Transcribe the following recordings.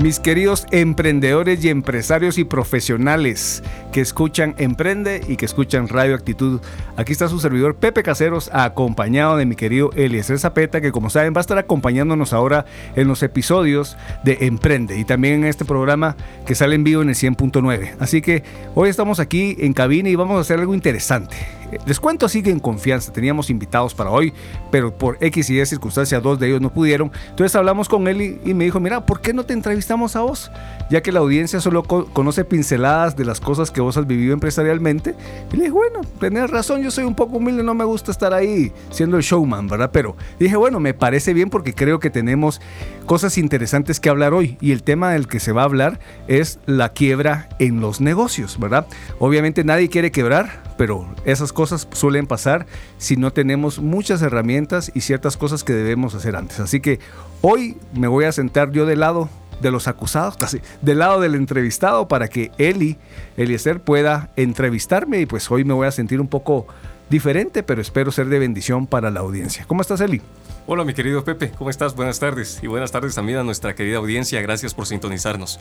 Mis queridos emprendedores y empresarios y profesionales que escuchan Emprende y que escuchan Radio Actitud, aquí está su servidor Pepe Caseros, acompañado de mi querido Eliezer Zapeta, que como saben va a estar acompañándonos ahora en los episodios de Emprende y también en este programa que sale en vivo en el 100.9. Así que hoy estamos aquí en cabina y vamos a hacer algo interesante. Les cuento así que en confianza, teníamos invitados para hoy, pero por X y Y circunstancias dos de ellos no pudieron. Entonces hablamos con él y, me dijo, mira, ¿por qué no te entrevistamos a vos? Ya que la audiencia solo conoce pinceladas de las cosas que vos has vivido empresarialmente. Y le dije, bueno, tenés razón, yo soy un poco humilde, no me gusta estar ahí siendo el showman, ¿verdad? Pero dije, bueno, me parece bien porque creo que tenemos cosas interesantes que hablar hoy. Y el tema del que se va a hablar es la quiebra en los negocios, ¿verdad? Obviamente nadie quiere quebrar, pero esas cosas suelen pasar si no tenemos muchas herramientas y ciertas cosas que debemos hacer antes. Así que hoy me voy a sentar yo del lado de los acusados, casi del lado del entrevistado para que Eli, Eliezer, pueda entrevistarme y pues hoy me voy a sentir un poco diferente, pero espero ser de bendición para la audiencia. ¿Cómo estás, Eli? Hola, mi querido Pepe, ¿cómo estás? Buenas tardes y buenas tardes también a nuestra querida audiencia. Gracias por sintonizarnos.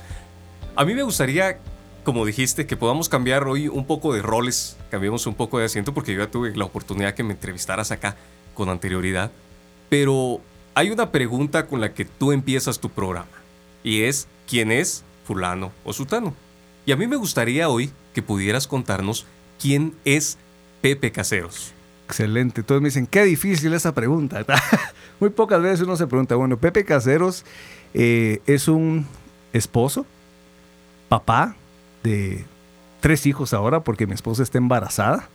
A mí me gustaría como dijiste, que podamos cambiar hoy un poco de roles, cambiemos un poco de asiento, porque yo ya tuve la oportunidad que me entrevistaras acá con anterioridad. Pero hay una pregunta con la que tú empiezas tu programa, y es, ¿quién es fulano o sutano? Y a mí me gustaría hoy que pudieras contarnos quién es Pepe Caseros. Excelente. Todos me dicen, qué difícil esa pregunta. Muy pocas veces uno se pregunta, bueno, Pepe Caseros eh, es un esposo, papá, de tres hijos ahora porque mi esposa está embarazada.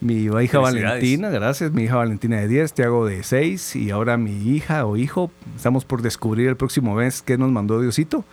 Mi hija Valentina, gracias, mi hija Valentina de 10, hago de 6 y ahora mi hija o hijo, estamos por descubrir el próximo mes qué nos mandó Diosito.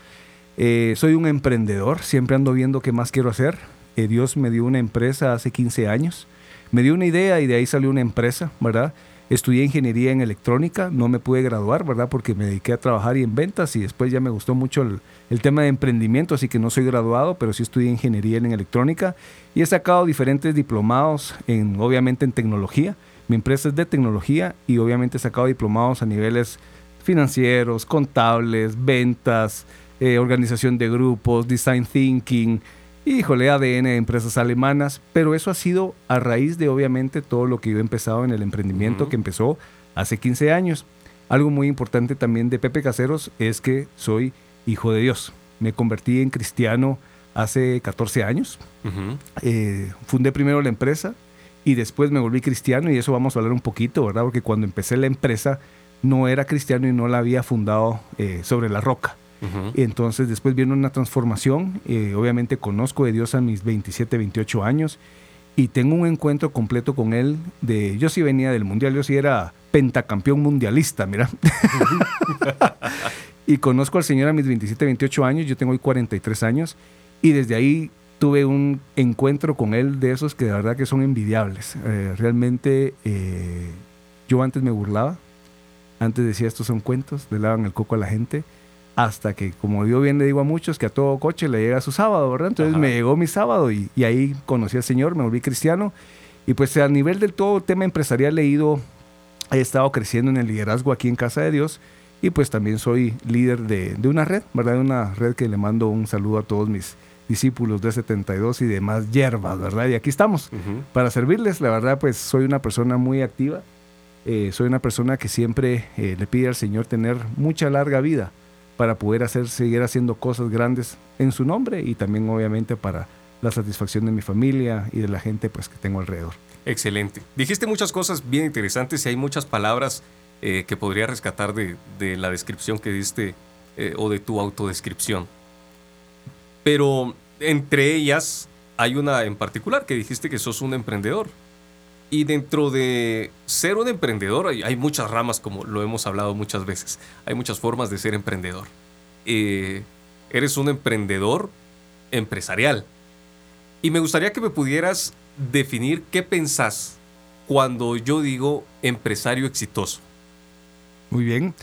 Eh, soy un emprendedor, siempre ando viendo qué más quiero hacer. Eh, Dios me dio una empresa hace 15 años, me dio una idea y de ahí salió una empresa, ¿verdad? Estudié ingeniería en electrónica, no me pude graduar, ¿verdad? Porque me dediqué a trabajar y en ventas y después ya me gustó mucho el, tema de emprendimiento, así que no soy graduado, pero sí estudié ingeniería en electrónica y he sacado diferentes diplomados, en, obviamente en tecnología. Mi empresa es de tecnología y obviamente he sacado diplomados a niveles financieros, contables, ventas, eh, organización de grupos, design thinking, híjole, ADN de empresas alemanas, pero eso ha sido a raíz de obviamente todo lo que yo he empezado en el emprendimiento que empezó hace 15 años. Algo muy importante también de Pepe Caseros es que soy hijo de Dios. Me convertí en cristiano hace 14 años. Eh, fundé primero la empresa y después me volví cristiano y eso vamos a hablar un poquito, ¿verdad? Porque cuando empecé la empresa no era cristiano y no la había fundado eh, sobre la roca. Entonces después viene una transformación, eh, obviamente conozco de Dios a mis 27, 28 años y tengo un encuentro completo con Él. De, yo sí venía del Mundial, yo sí era pentacampeón mundialista, mira. y conozco al Señor a mis 27, 28 años, yo tengo hoy 43 años y desde ahí tuve un encuentro con Él de esos que de verdad que son envidiables. Eh, realmente eh, yo antes me burlaba, antes decía estos son cuentos, le lavan el coco a la gente hasta que, como yo bien le digo a muchos, que a todo coche le llega su sábado, ¿verdad? Entonces me llegó mi sábado y, ahí conocí al Señor, me volví cristiano. Y pues a nivel del todo tema empresarial he ido, he estado creciendo en el liderazgo aquí en Casa de Dios y pues también soy líder de, de una red, ¿verdad? De una red que le mando un saludo a todos mis discípulos de 72 y demás hierbas, ¿verdad? Y aquí estamos para servirles. La verdad, pues soy una persona muy activa. Eh, soy una persona que siempre eh, le pide al Señor tener mucha larga vida para poder hacer, seguir haciendo cosas grandes en su nombre y también obviamente para la satisfacción de mi familia y de la gente pues que tengo alrededor. Excelente. Dijiste muchas cosas bien interesantes y hay muchas palabras eh, que podría rescatar de, la descripción que diste eh, o de tu autodescripción. Pero entre ellas hay una en particular que dijiste que sos un emprendedor. Y dentro de ser un emprendedor hay, muchas ramas, como lo hemos hablado muchas veces. Hay muchas formas de ser emprendedor. Eh, eres un emprendedor empresarial. Y me gustaría que me pudieras definir qué pensás cuando yo digo empresario exitoso. Muy bien.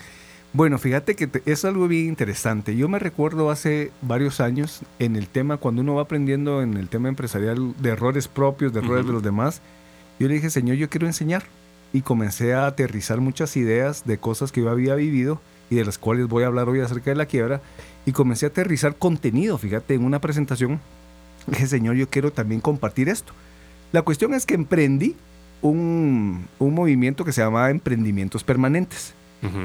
Bueno, fíjate que es algo bien interesante. Yo me recuerdo hace varios años en el tema, cuando uno va aprendiendo en el tema empresarial de errores propios, de errores de los demás, yo le dije, Señor, yo quiero enseñar. Y comencé a aterrizar muchas ideas de cosas que yo había vivido y de las cuales voy a hablar hoy acerca de la quiebra. Y comencé a aterrizar contenido, fíjate, en una presentación. Dije, Señor, yo quiero también compartir esto. La cuestión es que emprendí un, un movimiento que se llamaba Emprendimientos Permanentes.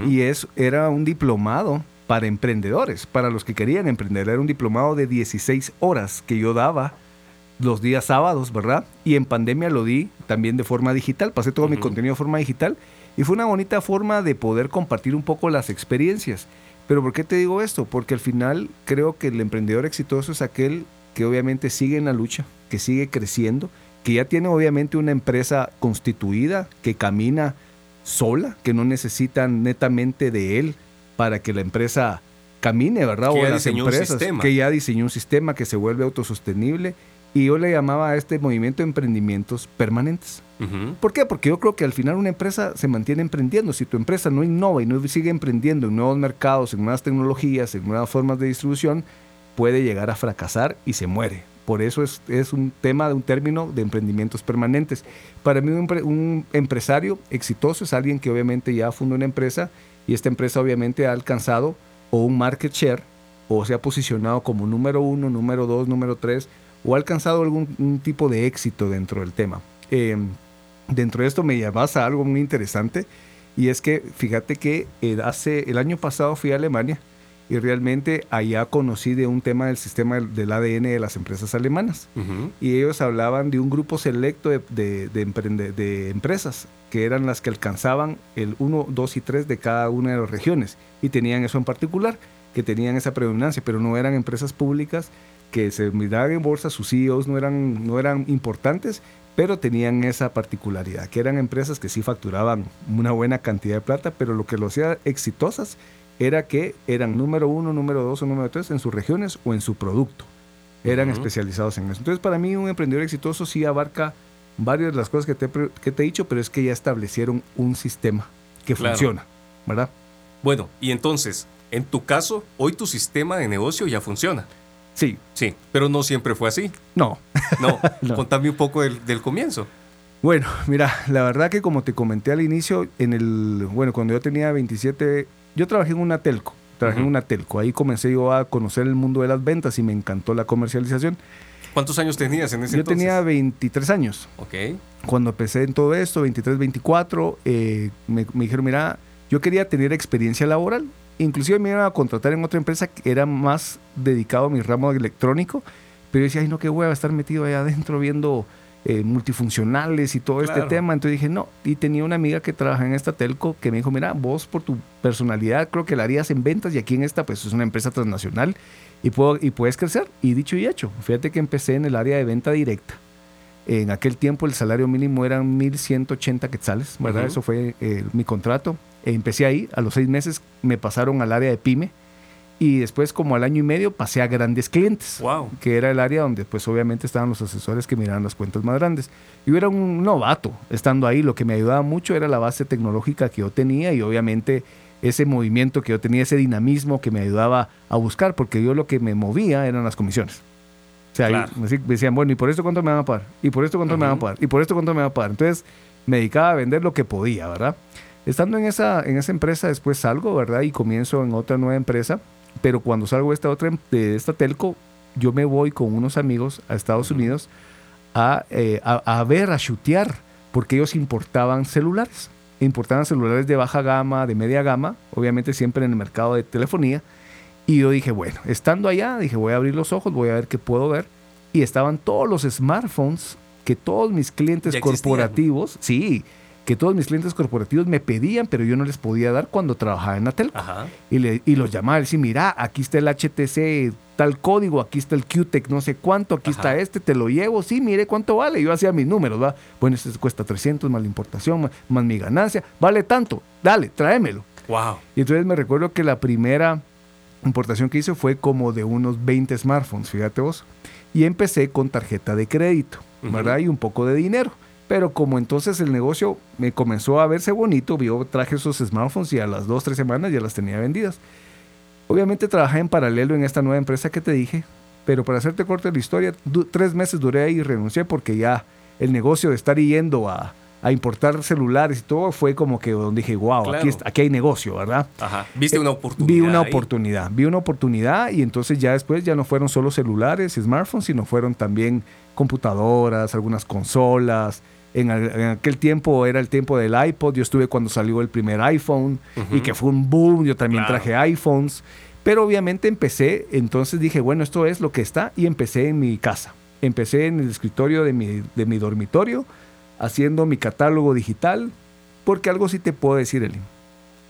Y es, era un diplomado para emprendedores, para los que querían emprender. Era un diplomado de 16 horas que yo daba los días sábados, ¿verdad? Y en pandemia lo di también de forma digital, pasé todo mi contenido de forma digital y fue una bonita forma de poder compartir un poco las experiencias. Pero ¿por qué te digo esto? Porque al final creo que el emprendedor exitoso es aquel que obviamente sigue en la lucha, que sigue creciendo, que ya tiene obviamente una empresa constituida, que camina sola, que no necesitan netamente de él para que la empresa camine, ¿verdad? Que o las diseñó un empresas, sistema. que ya diseñó un sistema que se vuelve autosostenible. Y yo le llamaba a este movimiento emprendimientos permanentes. ¿Por qué? Porque yo creo que al final una empresa se mantiene emprendiendo. Si tu empresa no innova y no sigue emprendiendo en nuevos mercados, en nuevas tecnologías, en nuevas formas de distribución, puede llegar a fracasar y se muere. Por eso es, es un tema de un término de emprendimientos permanentes. Para mí un, un empresario exitoso es alguien que obviamente ya fundó una empresa y esta empresa obviamente ha alcanzado o un market share o se ha posicionado como número uno, número dos, número tres o ha alcanzado algún tipo de éxito dentro del tema. Eh, dentro de esto me llevas a algo muy interesante y es que fíjate que eh, hace el año pasado fui a Alemania y realmente allá conocí de un tema del sistema del, ADN de las empresas alemanas. Y ellos hablaban de un grupo selecto de, de- de emprende- de empresas que eran las que alcanzaban el 1, 2 y 3 de cada una de las regiones y tenían eso en particular, que tenían esa predominancia, pero no eran empresas públicas que se miraban en bolsa, sus CEOs no eran, no eran importantes, pero tenían esa particularidad, que eran empresas que sí facturaban una buena cantidad de plata, pero lo que lo hacía exitosas era que eran número uno, número dos o número tres en sus regiones o en su producto eran especializados en eso. Entonces, para mí, un emprendedor exitoso sí abarca varias de las cosas que te, que te he dicho, pero es que ya establecieron un sistema que Claro. funciona, ¿verdad? Bueno, y entonces, en tu caso, hoy tu sistema de negocio ya funciona. Sí, Sí, pero no siempre fue así. no. No, No. contame un poco del, del comienzo. Bueno, mira, la verdad que como te comenté al inicio, en el, bueno, cuando yo tenía 27, yo trabajé en una telco, trabajé en una telco, ahí comencé yo a conocer el mundo de las ventas y me encantó la comercialización. ¿Cuántos años tenías en ese Yo entonces? tenía 23 años. Ok. cuando empecé en todo esto, 23, 24, eh, me, me dijeron, mira, yo quería tener experiencia laboral. Inclusive me iban a contratar en otra empresa que era más dedicado a mi ramo electrónico, pero yo decía, ay, no, qué hueva estar metido allá adentro viendo eh, multifuncionales y todo Claro. este tema. Entonces dije, no. Y tenía una amiga que trabaja en esta telco que me dijo, mira, vos por tu personalidad creo que la harías en ventas y aquí en esta pues es una empresa transnacional y, puedo, y puedes crecer. Y dicho y hecho, fíjate que empecé en el área de venta directa. En aquel tiempo el salario mínimo eran 1.180 quetzales, ¿verdad? Ujú. Eso fue eh, mi contrato. Empecé ahí, a los seis meses me pasaron al área de pyme y después como al año y medio pasé a grandes clientes, Wow. que era el área donde pues obviamente estaban los asesores que miraban las cuentas más grandes. Yo era un novato estando ahí, lo que me ayudaba mucho era la base tecnológica que yo tenía y obviamente ese movimiento que yo tenía, ese dinamismo que me ayudaba a buscar, porque yo lo que me movía eran las comisiones. O sea, Claro. me decían, bueno, ¿y por esto cuánto me van a pagar? ¿Y por esto cuánto me van a pagar? ¿Y por esto cuánto me van a pagar? Entonces, me dedicaba a vender lo que podía, ¿verdad? Estando en esa, en esa empresa, después salgo, ¿verdad? Y comienzo en otra nueva empresa. Pero cuando salgo de esta otra, de esta telco, yo me voy con unos amigos a Estados. Unidos a, eh, a, a ver, a chutear, porque ellos importaban celulares. Importaban celulares de baja gama, de media gama, obviamente siempre en el mercado de telefonía. Y yo dije, bueno, estando allá, dije, voy a abrir los ojos, voy a ver qué puedo ver. Y estaban todos los smartphones que todos mis clientes corporativos, sí, que todos mis clientes corporativos me pedían, pero yo no les podía dar cuando trabajaba en la telco. Ajá. Y, le- y los llamaba y decía, mira, aquí está el HTC tal código, aquí está el QTEC no sé cuánto, aquí Ajá. está este, te lo llevo, sí, mire cuánto vale. Yo hacía mis números, ¿va? Bueno, este cuesta 300 más la importación, más, más mi ganancia, vale tanto, dale, tráemelo. Wow. Y entonces me recuerdo que la primera importación que hice fue como de unos 20 smartphones, fíjate vos. y empecé con tarjeta de crédito. ¿verdad? Y un poco de dinero. Pero como entonces el negocio me comenzó a verse bonito, yo traje esos smartphones y a las dos, tres semanas ya las tenía vendidas. Obviamente trabajé en paralelo en esta nueva empresa que te dije, pero para hacerte corta la historia, tres meses duré ahí y renuncié porque ya el negocio de estar yendo a, a importar celulares y todo fue como que donde dije, wow, Claro. aquí, aquí hay negocio, ¿verdad? Ajá. Viste una oportunidad. Vi una ahí? oportunidad, vi una oportunidad y entonces ya después ya no fueron solo celulares y smartphones, sino fueron también computadoras, algunas consolas. En, en aquel tiempo era el tiempo del iPod, yo estuve cuando salió el primer iPhone y Ujú. que fue un boom, yo también Claro. traje iPhones, pero obviamente empecé, entonces dije, bueno, esto es lo que está y empecé en mi casa. Empecé en el escritorio de mi, de mi dormitorio haciendo mi catálogo digital, porque algo sí te puedo decir, Eli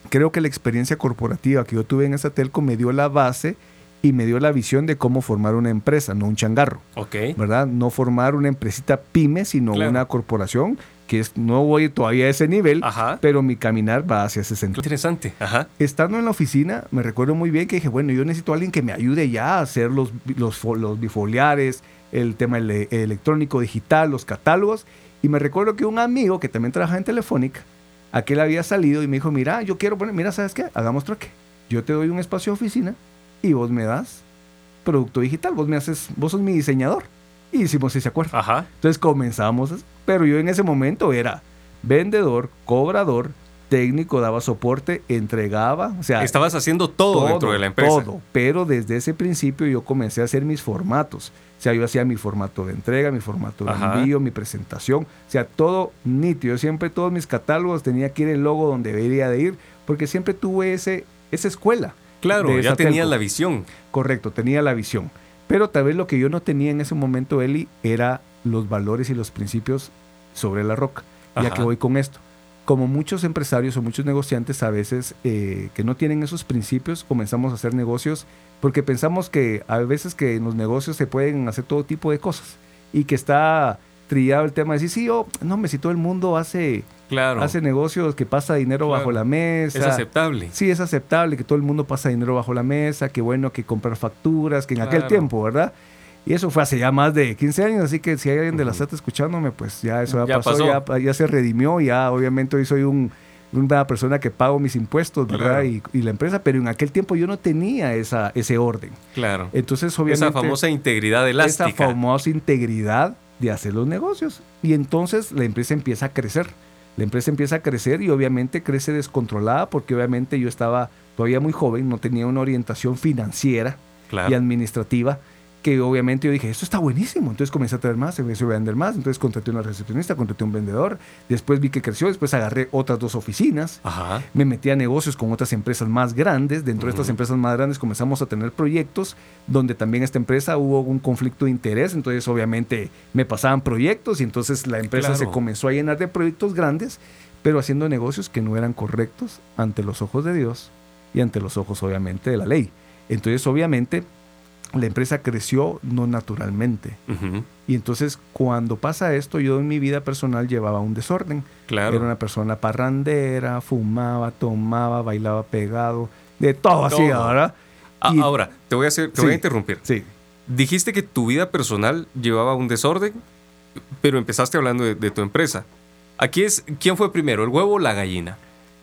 creo que la experiencia corporativa que yo tuve en esa telco me dio la base y me dio la visión de cómo formar una empresa, no un changarro, Ok. ¿verdad? No formar una empresita pyme, sino Claro. una corporación que es, no voy todavía a ese nivel, Ajá. pero mi caminar va hacia ese sentido. interesante. Ajá. Estando en la oficina, me recuerdo muy bien que dije, bueno, yo necesito a alguien que me ayude ya a hacer los, los, los bifoliares, el tema ele- electrónico digital, los catálogos. Y me recuerdo que un amigo que también trabaja en Telefónica, aquel había salido y me dijo, mira, yo quiero poner, mira, ¿sabes qué? Hagamos trueque. Yo te doy un espacio de oficina y vos me das producto digital, vos me haces, vos sos mi diseñador. Y hicimos ese acuerdo. Ajá. Entonces comenzamos, pero yo en ese momento era vendedor, cobrador, técnico, daba soporte, entregaba, o sea, Estabas haciendo todo, dentro de la empresa. todo, pero desde ese principio yo comencé a hacer mis formatos. O sea, yo hacía mi formato de entrega, mi formato de Ajá. envío, mi presentación, o sea, todo nítido. Yo siempre todos mis catálogos tenía que ir el logo donde debería de ir, porque siempre tuve ese, esa escuela. Claro, ya telco. la visión. Correcto, tenía la visión. Pero tal vez lo que yo no tenía en ese momento, Eli, era los valores y los principios sobre la roca. Ya que voy con esto. Como muchos empresarios o muchos negociantes a veces eh, que no tienen esos principios, comenzamos a hacer negocios porque pensamos que a veces que en los negocios se pueden hacer todo tipo de cosas y que está trillado el tema de decir, sí, yo, no, me si todo el mundo hace, Claro. hace negocios que pasa dinero Claro. bajo la mesa. es aceptable. Sí, es aceptable que todo el mundo pasa dinero bajo la mesa, que bueno que comprar facturas, que en aquel tiempo, ¿verdad? Y eso fue hace ya más de 15 años, así que si hay alguien de la. SAT escuchándome, pues ya eso ya, Ya pasó, pasó. Ya, ya se redimió, ya obviamente hoy soy un, una persona que pago mis impuestos, ¿verdad? Claro. Y, y la empresa, pero en aquel tiempo yo no tenía esa, ese orden. Claro. Entonces, obviamente... Esa famosa integridad elástica. Esa famosa integridad de hacer los negocios. Y entonces la empresa empieza a crecer. La empresa empieza a crecer y obviamente crece descontrolada porque obviamente yo estaba todavía muy joven, no tenía una orientación financiera Claro. y administrativa que obviamente yo dije, esto está buenísimo. Entonces comencé a traer más, empecé a vender más. Entonces contraté una recepcionista, contraté un vendedor. Después vi que creció, después agarré otras dos oficinas Ajá. me metí a negocios con otras empresas más grandes. Dentro de estas empresas más grandes comenzamos a tener proyectos donde también esta empresa hubo un conflicto de interés. Entonces, obviamente, me pasaban proyectos y entonces la empresa se comenzó a llenar de proyectos grandes, pero haciendo negocios que no eran correctos ante los ojos de Dios y ante los ojos, obviamente, de la ley. Entonces, obviamente, la empresa creció no naturalmente. Y entonces, cuando pasa esto, yo en mi vida personal llevaba un desorden. Claro. Era una persona parrandera, fumaba, tomaba, bailaba pegado, de todo, así, Todo. ¿verdad? Ah, Y- ahora, te voy a hacer, te Sí. voy a interrumpir. Sí, Dijiste que tu vida personal llevaba un desorden, pero empezaste hablando de, de tu empresa. Aquí es, ¿quién fue primero, el huevo o la gallina?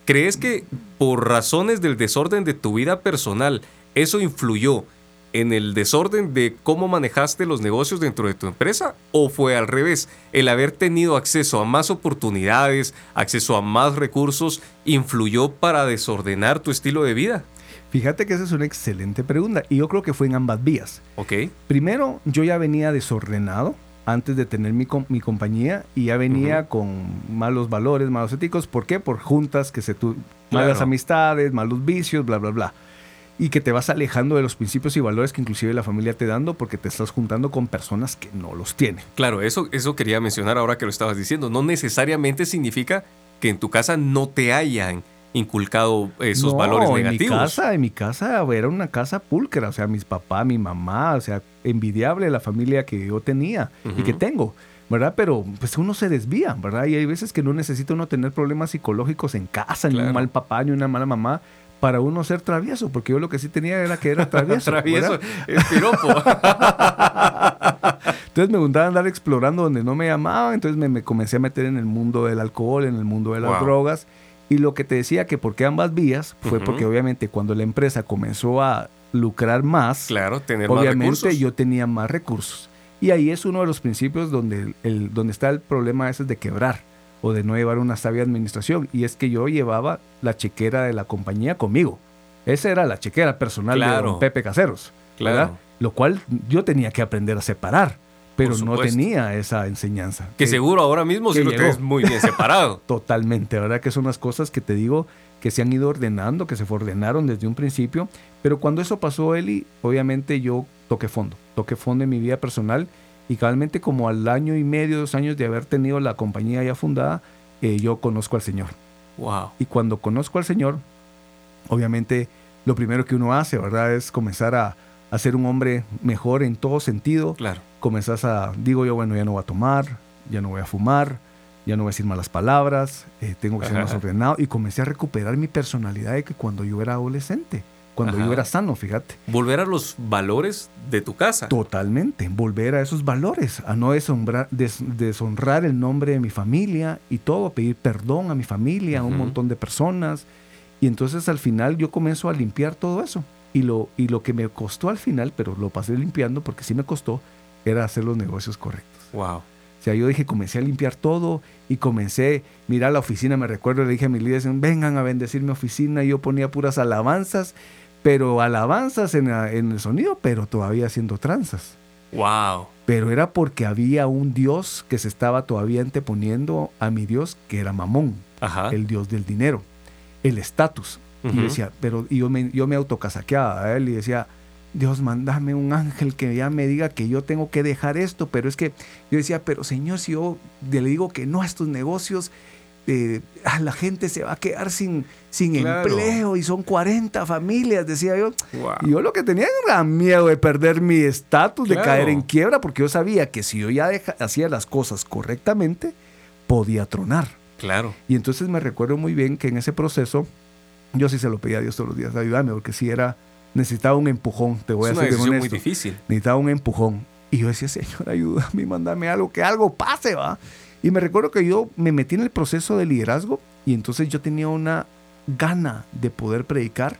¿Crees que por razones del desorden de tu vida personal, eso influyó en el desorden de cómo manejaste los negocios dentro de tu empresa? ¿O fue al revés? El haber tenido acceso a más oportunidades, acceso a más recursos, influyó para desordenar tu estilo de vida. fíjate que esa es una excelente pregunta y yo creo que fue en ambas vías. ¿Ok? Primero, yo ya venía desordenado antes de tener mi, com- mi compañía y ya venía con malos valores, malos éticos. ¿Por qué? Por juntas que se tu malas Claro. amistades, malos vicios, bla, bla, bla. Y que te vas alejando de los principios y valores que inclusive la familia te dando porque te estás juntando con personas que no los tienen. Claro, eso, eso quería mencionar ahora que lo estabas diciendo. No necesariamente significa que en tu casa no te hayan inculcado esos No, valores En mi negativos. casa, en mi casa era una casa pulcra, o sea, mis papás, mi mamá, o sea, envidiable la familia que yo tenía y que tengo, ¿verdad? Pero pues uno se desvía, ¿verdad? Y hay veces que no necesita uno tener problemas psicológicos en casa, ni un mal papá, ni una mala mamá, para uno ser travieso, porque yo lo que sí tenía era que era travieso. Travieso, es piropo. Entonces me gustaba andar explorando donde no me llamaban, entonces me, me comencé a meter en el mundo del alcohol, en el mundo de las Wow. drogas. Y lo que te decía que por qué ambas vías fue porque obviamente cuando la empresa comenzó a lucrar más, Claro, tener más obviamente recursos. yo tenía más recursos. Y ahí es uno de los principios donde, el, el- donde está el problema ese de quebrar o de no llevar una sabia administración. Y es que yo llevaba la chequera de la compañía conmigo. Esa era la chequera personal de don Pepe Caseros. Claro. ¿verdad? Lo cual yo tenía que aprender a separar, pero no tenía esa enseñanza. Que seguro ahora mismo sí que lo tenés muy bien separado. Totalmente, ¿verdad? Que son las cosas que te digo que se han ido ordenando, que se ordenaron desde un principio. Pero cuando eso pasó, Eli, obviamente yo toqué fondo. Toqué fondo en mi vida personal y cabalmente como al año y medio, dos años de haber tenido la compañía ya fundada, eh, yo conozco al Señor. wow. Y cuando conozco al Señor, obviamente lo primero que uno hace, ¿verdad? Es comenzar a, a ser un hombre mejor en todo sentido Claro. comenzás a, digo yo, bueno, ya no voy a tomar, ya no voy a fumar, ya no voy a decir malas palabras, eh, tengo que ser más ordenado. Y comencé a recuperar mi personalidad de que cuando yo era adolescente, cuando Ajá. yo era sano, fíjate. Volver a los valores de tu casa. Totalmente, volver a esos valores, a no deshonrar, des- deshonrar el nombre de mi familia y todo, pedir perdón a mi familia, a un montón de personas. Y entonces al final yo comienzo a limpiar todo eso. Y lo, y lo que me costó al final, pero lo pasé limpiando porque sí me costó, era hacer los negocios correctos. Wow. O sea, yo dije, comencé a limpiar todo y comencé, mira la oficina, me recuerdo, le dije a mis líderes, vengan a bendecir mi oficina, y yo ponía puras alabanzas, pero alabanzas en, la- en el sonido, pero todavía haciendo tranzas. Wow. Pero era porque había un Dios que se estaba todavía anteponiendo a mi Dios, que era Mamón, Ajá. el Dios del dinero, el estatus. Y Ujú. yo decía, pero y yo me, yo me autocasaqueaba a él y decía, Dios, mándame un ángel que ya me diga que yo tengo que dejar esto. Pero es que yo decía, pero Señor, si yo le digo que no a estos negocios, eh, ah, la gente se va a quedar sin, sin Claro. empleo y son 40 familias, decía yo. Wow. Y yo lo que tenía era miedo de perder mi estatus, de caer en quiebra, porque yo sabía que si yo ya deja- hacía las cosas correctamente, podía tronar. Claro. Y entonces me recuerdo muy bien que en ese proceso, yo sí se lo pedía a Dios todos los días, ayúdame, porque si era, necesitaba un empujón, te voy es a bien decisión muy difícil. Necesitaba un empujón. Y yo decía, Señor, ayúdame, mándame algo, que algo pase, va. Y me recuerdo que yo me metí en el proceso de liderazgo y entonces yo tenía una gana de poder predicar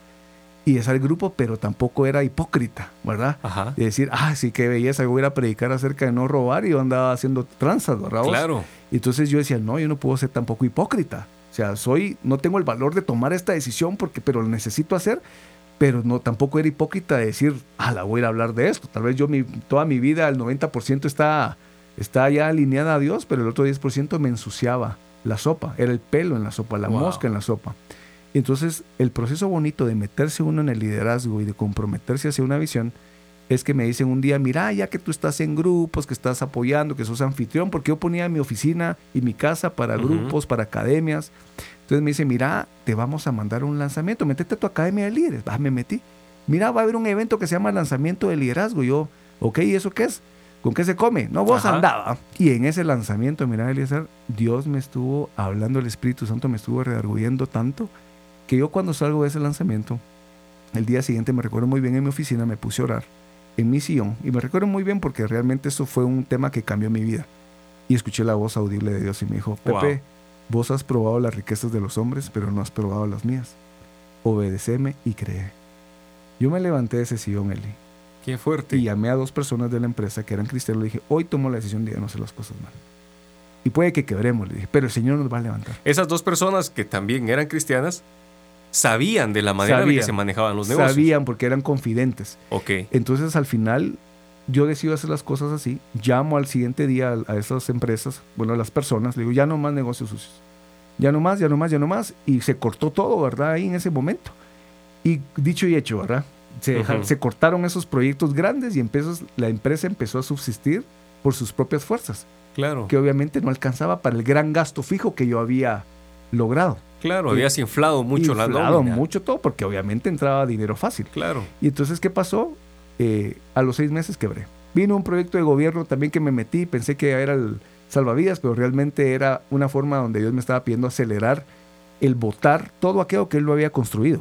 y de ser grupo, pero tampoco era hipócrita, ¿verdad? Ajá. De decir, ah, sí, qué belleza, yo voy a ir a predicar acerca de no robar y yo andaba haciendo tranzas, ¿verdad? Claro. Y entonces yo decía, no, yo no puedo ser tampoco hipócrita. O sea, soy, no tengo el valor de tomar esta decisión porque, pero lo necesito hacer, pero no, tampoco era hipócrita de decir, ah, la voy a ir a hablar de esto. Tal vez yo mi, toda mi vida, el 90% está, está ya alineada a Dios, pero el otro 10% me ensuciaba la sopa. Era el pelo en la sopa, la Wow. mosca en la sopa. Y entonces el proceso bonito de meterse uno en el liderazgo y de comprometerse hacia una visión es que me dicen un día, mira, ya que tú estás en grupos, que estás apoyando, que sos anfitrión, porque yo ponía mi oficina y mi casa para grupos, para academias. Entonces me dice, mira, te vamos a mandar un lanzamiento, métete a tu academia de líderes. Ah, me metí. Mira, va a haber un evento que se llama lanzamiento de liderazgo. Yo, ok, ¿y eso qué es? ¿Con qué se come? No, vos Ajá. andaba. Y en ese lanzamiento, mira, Eliezer, Dios me estuvo hablando, el Espíritu Santo me estuvo redarguyendo tanto que yo cuando salgo de ese lanzamiento, el día siguiente me recuerdo muy bien en mi oficina, me puse a orar en mi sillón. Y me recuerdo muy bien porque realmente eso fue un tema que cambió mi vida. Y escuché la voz audible de Dios y me dijo, Wow. Pepe, vos has probado las riquezas de los hombres, pero no has probado las mías. Obedeceme y cree. Yo me levanté de ese sillón, Eli, Qué fuerte. y llamé a dos personas de la empresa que eran cristianos. Le dije, hoy tomo la decisión de ya no hacer las cosas mal. Y puede que quebremos, le dije, pero el Señor nos va a levantar. Esas dos personas que también eran cristianas sabían de la manera en la que se manejaban los negocios. Sabían porque eran confidentes. Ok. Entonces al final yo decido hacer las cosas así, llamo al siguiente día a, a esas empresas, bueno, a las personas, le digo, ya no más negocios sucios, ya no más, ya no más, ya no más, y se cortó todo, ¿verdad? Ahí en ese momento. Y dicho y hecho, ¿verdad? Se, cortaron esos proyectos grandes y empezó, la empresa empezó a subsistir por sus propias fuerzas, Claro. que obviamente no alcanzaba para el gran gasto fijo que yo había logrado. Claro, habías inflado mucho la Inflado nómina. mucho todo, porque obviamente entraba dinero fácil. Claro. Y entonces, ¿qué pasó? Eh, a los seis meses quebré. Vino un proyecto de gobierno también que me metí, pensé que era el salvavidas, pero realmente era una forma donde Dios me estaba pidiendo acelerar el votar todo aquello que Él lo había construido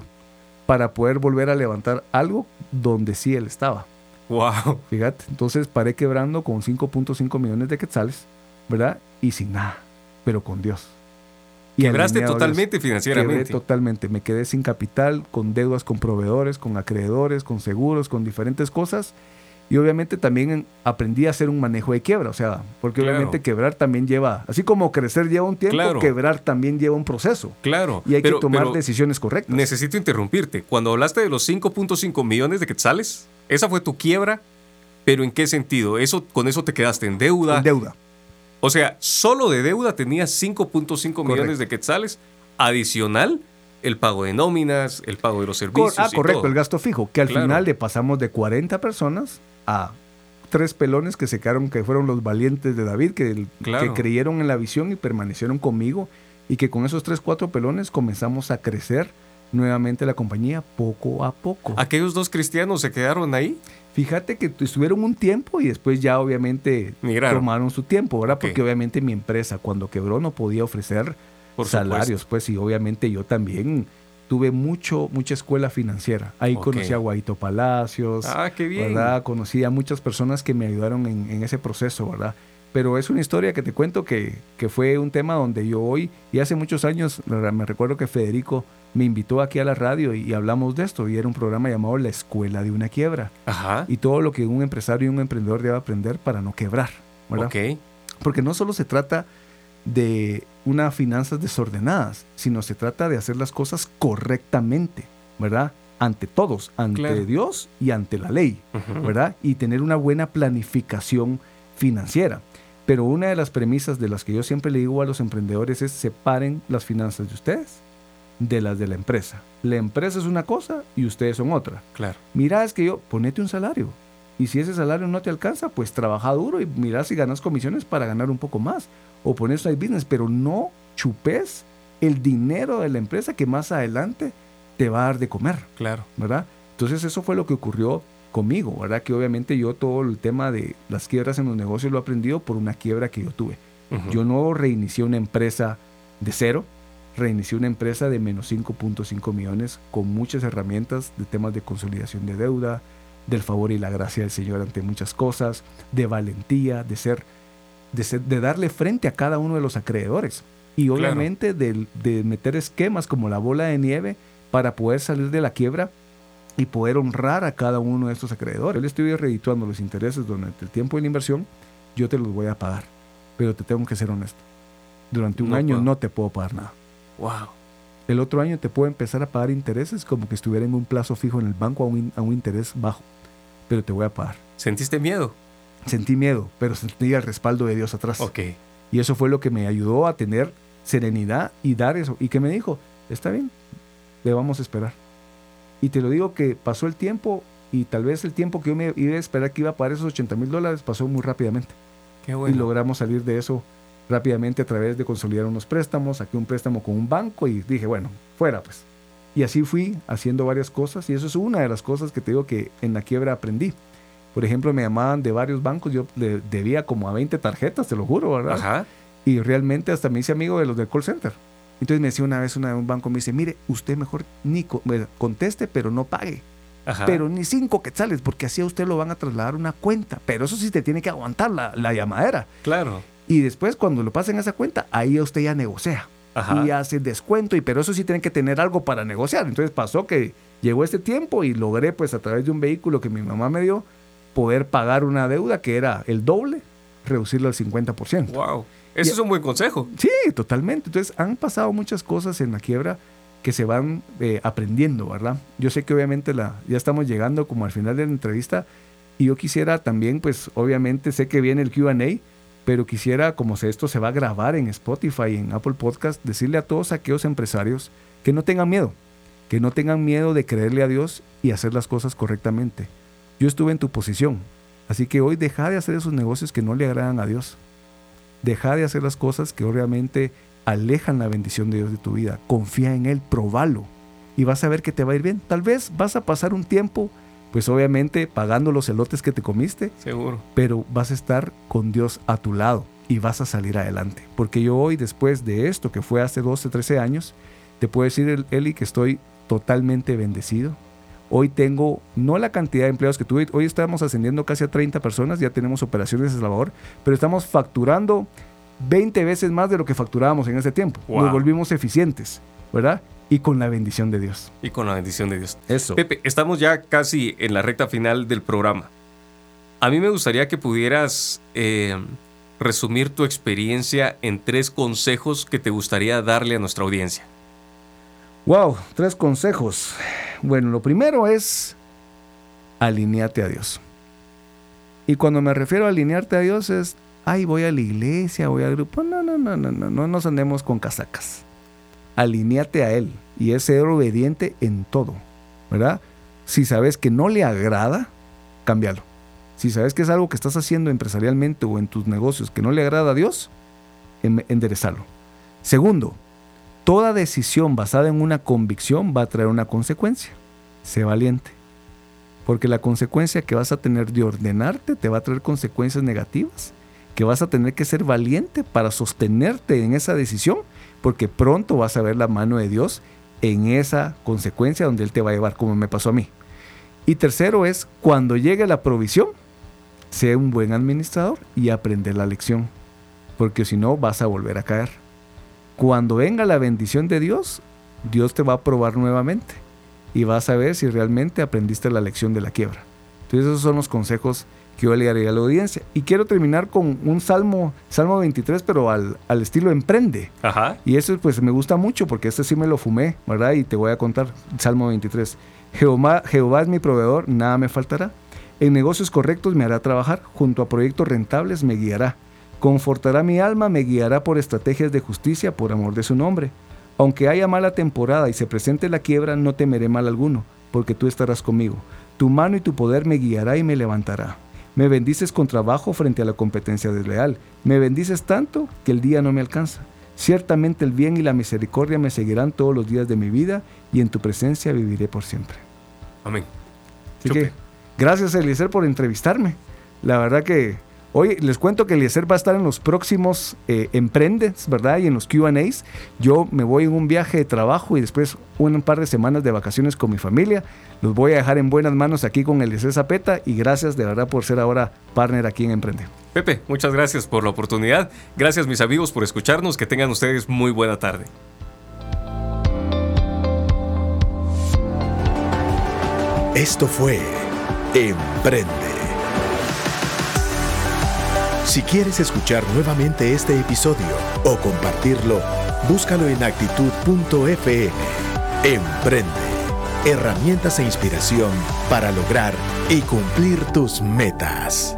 para poder volver a levantar algo donde sí Él estaba. Wow. Fíjate, entonces paré quebrando con 5.5 millones de quetzales, ¿verdad? Y sin nada, pero con Dios. Y Quebraste Dios. totalmente financieramente. Quebré totalmente. Me quedé sin capital, con deudas con proveedores, con acreedores, con seguros, con diferentes cosas. Y obviamente también aprendí a hacer un manejo de quiebra. O sea, porque Claro. obviamente quebrar también lleva, así como crecer lleva un tiempo, Claro. quebrar también lleva un proceso. Claro. Y hay pero- que tomar pero decisiones correctas. Necesito interrumpirte. Cuando hablaste de los 5.5 millones de quetzales, esa fue tu quiebra, pero ¿en qué sentido? Eso, con eso te quedaste en deuda. En deuda. O sea, solo de deuda tenías 5.5 millones de quetzales. Adicional, el pago de nóminas, el pago de los servicios. ah, y correcto, todo. el gasto fijo, que al Claro. final le pasamos de 40 personas a tres pelones que se quedaron, que fueron los valientes de David, que, Claro. que creyeron en la visión y permanecieron conmigo, y que con esos tres, cuatro pelones comenzamos a crecer nuevamente la compañía poco a poco. Aquellos dos cristianos se quedaron ahí. Fíjate que estuvieron un tiempo y después ya obviamente Migraron. tomaron su tiempo, ¿verdad? Porque obviamente mi empresa cuando quebró no podía ofrecer Por salarios, pues, y obviamente yo también tuve mucho, mucha escuela financiera. Ahí conocí a Guaito Palacios, Ah, qué bien. ¿verdad? Conocí a muchas personas que me ayudaron en, en ese proceso, ¿verdad? Pero es una historia que te cuento que, que fue un tema donde yo hoy, y hace muchos años, me me recuerdo que Federico me invitó aquí a la radio y, y hablamos de esto, y era un programa llamado La Escuela de una Quiebra, Ajá. y todo lo que un empresario y un emprendedor debe aprender para no quebrar, ¿verdad? Ok. Porque no solo se trata de unas finanzas desordenadas, sino se trata de hacer las cosas correctamente, ¿verdad? Ante todos, ante Claro. Dios y ante la ley. ¿verdad? Y tener una buena planificación financiera. Pero una de las premisas de las que yo siempre le digo a los emprendedores es separen las finanzas de ustedes de las de la empresa. La empresa es una cosa y ustedes son otra. Claro. Mira, es que yo, ponete un salario. Y si ese salario no te alcanza, pues trabaja duro y mira si ganas comisiones para ganar un poco más. O pones side business, pero no chupes el dinero de la empresa que más adelante te va a dar de comer, Claro. ¿verdad? Entonces eso fue lo que ocurrió conmigo, ¿verdad? Que obviamente yo todo el tema de las quiebras en los negocios lo he aprendido por una quiebra que yo tuve. Yo no reinicié una empresa de cero, reinicié una empresa de menos 5.5 millones con muchas herramientas de temas de consolidación de deuda, del favor y la gracia del Señor ante muchas cosas, de valentía, de ser, de ser- de darle frente a cada uno de los acreedores y Claro. obviamente de, de meter esquemas como la bola de nieve para poder salir de la quiebra y poder honrar a cada uno de estos acreedores. Yo le estoy redituando los intereses durante el tiempo de la inversión, yo te los voy a pagar, pero te tengo que ser honesto. Durante un No año puedo. no te puedo pagar nada. Wow. El otro año te puedo empezar a pagar intereses como que estuviera en un plazo fijo en el banco a un, a un interés bajo, pero te voy a pagar. ¿Sentiste miedo? Sentí miedo, pero sentí el respaldo de Dios atrás. Ok. Y eso fue lo que me ayudó a tener serenidad y dar eso. Y que me dijo, está bien, le vamos a esperar. Y te lo digo que pasó el tiempo y tal vez el tiempo que yo me iba a esperar que iba a pagar esos 80 mil dólares pasó muy rápidamente. Qué Y bueno. logramos salir de eso rápidamente a través de consolidar unos préstamos. Saqué un préstamo con un banco y dije, bueno, fuera pues. Y así fui haciendo varias cosas y eso es una de las cosas que te digo que en la quiebra aprendí. Por ejemplo, me llamaban de varios bancos, yo le debía como a 20 tarjetas, te lo juro, ¿verdad? Ajá. Y realmente hasta me hice amigo de los del call center. Entonces me decía una vez una, un banco, me dice, mire, usted mejor ni conteste, pero no pague. Ajá. Pero ni cinco quetzales, porque así a usted lo van a trasladar a una cuenta. Pero eso sí te tiene que aguantar la, la llamadera. Claro. Y después cuando lo pasen a esa cuenta, ahí usted ya negocia. Ajá. Y hace descuento, y pero eso sí tiene que tener algo para negociar. Entonces pasó que llegó este tiempo y logré pues a través de un vehículo que mi mamá me dio, poder pagar una deuda que era el doble, reducirlo al 50%. Wow. Ese Y- es un buen consejo. Sí, totalmente. Entonces han pasado muchas cosas en la quiebra que se van eh, aprendiendo, ¿verdad? Yo sé que obviamente la, ya estamos llegando como al final de la entrevista y yo quisiera también, pues obviamente sé que viene el QA, pero quisiera, como esto se va a grabar en Spotify en Apple Podcast, decirle a todos aquellos empresarios que no tengan miedo, que no tengan miedo de creerle a Dios y hacer las cosas correctamente. Yo estuve en tu posición, así que hoy deja de hacer esos negocios que no le agradan a Dios. Deja de hacer las cosas que obviamente alejan la bendición de Dios de tu vida. Confía en Él, probalo y vas a ver que te va a ir bien. Tal vez vas a pasar un tiempo, pues obviamente pagando los elotes que te comiste, Seguro. pero vas a estar con Dios a tu lado y vas a salir adelante. Porque yo hoy, después de esto que fue hace 12, 13 años, te puedo decir, El- Eli, que estoy totalmente bendecido. Hoy tengo no la cantidad de empleados que tuve, hoy estamos ascendiendo casi a 30 personas, ya tenemos operaciones en Salvador, pero estamos facturando 20 veces más de lo que facturábamos en ese tiempo. Nos volvimos eficientes, ¿verdad? Y con la bendición de Dios. Y con la bendición de Dios. Eso. Pepe, estamos ya casi en la recta final del programa. A mí me gustaría que pudieras eh, resumir tu experiencia en tres consejos que te gustaría darle a nuestra audiencia. Wow, tres consejos. Bueno, lo primero es alinearte a Dios. Y cuando me refiero a alinearte a Dios es, ay, voy a la iglesia, voy al grupo. No, no, no, no, no, no nos andemos con casacas. Alineate a Él y es ser obediente en todo, ¿verdad? Si sabes que no le agrada, cámbialo. Si sabes que es algo que estás haciendo empresarialmente o en tus negocios que no le agrada a Dios, enderezalo. Segundo, Toda decisión basada en una convicción va a traer una consecuencia. Sé valiente. Porque la consecuencia que vas a tener de ordenarte te va a traer consecuencias negativas. Que vas a tener que ser valiente para sostenerte en esa decisión. Porque pronto vas a ver la mano de Dios en esa consecuencia donde Él te va a llevar, como me pasó a mí. Y tercero es, cuando llegue la provisión, sé un buen administrador y aprender la lección. Porque si no, vas a volver a caer. Cuando venga la bendición de Dios, Dios te va a probar nuevamente y vas a ver si realmente aprendiste la lección de la quiebra. Entonces esos son los consejos que yo le daría a la audiencia. Y quiero terminar con un salmo, Salmo 23, pero al, al estilo emprende. Ajá. Y eso pues me gusta mucho porque este sí me lo fumé, ¿verdad? Y te voy a contar, Salmo 23. Jehová, Jehová es mi proveedor, nada me faltará. En negocios correctos me hará trabajar, junto a proyectos rentables me guiará. Confortará mi alma, me guiará por estrategias de justicia por amor de su nombre. Aunque haya mala temporada y se presente la quiebra, no temeré mal alguno, porque tú estarás conmigo. Tu mano y tu poder me guiará y me levantará. Me bendices con trabajo frente a la competencia desleal. Me bendices tanto que el día no me alcanza. Ciertamente el bien y la misericordia me seguirán todos los días de mi vida y en tu presencia viviré por siempre. Amén. Así que, gracias Eliezer por entrevistarme. La verdad que Hoy les cuento que Eliezer va a estar en los próximos eh, Emprendes, ¿verdad? Y en los QAs. Yo me voy en un viaje de trabajo y después un par de semanas de vacaciones con mi familia. Los voy a dejar en buenas manos aquí con Eliezer Zapeta y gracias de verdad por ser ahora partner aquí en Emprende. Pepe, muchas gracias por la oportunidad. Gracias mis amigos por escucharnos. Que tengan ustedes muy buena tarde. Esto fue Emprende si quieres escuchar nuevamente este episodio o compartirlo, búscalo en actitud.fm. Emprende. Herramientas e inspiración para lograr y cumplir tus metas.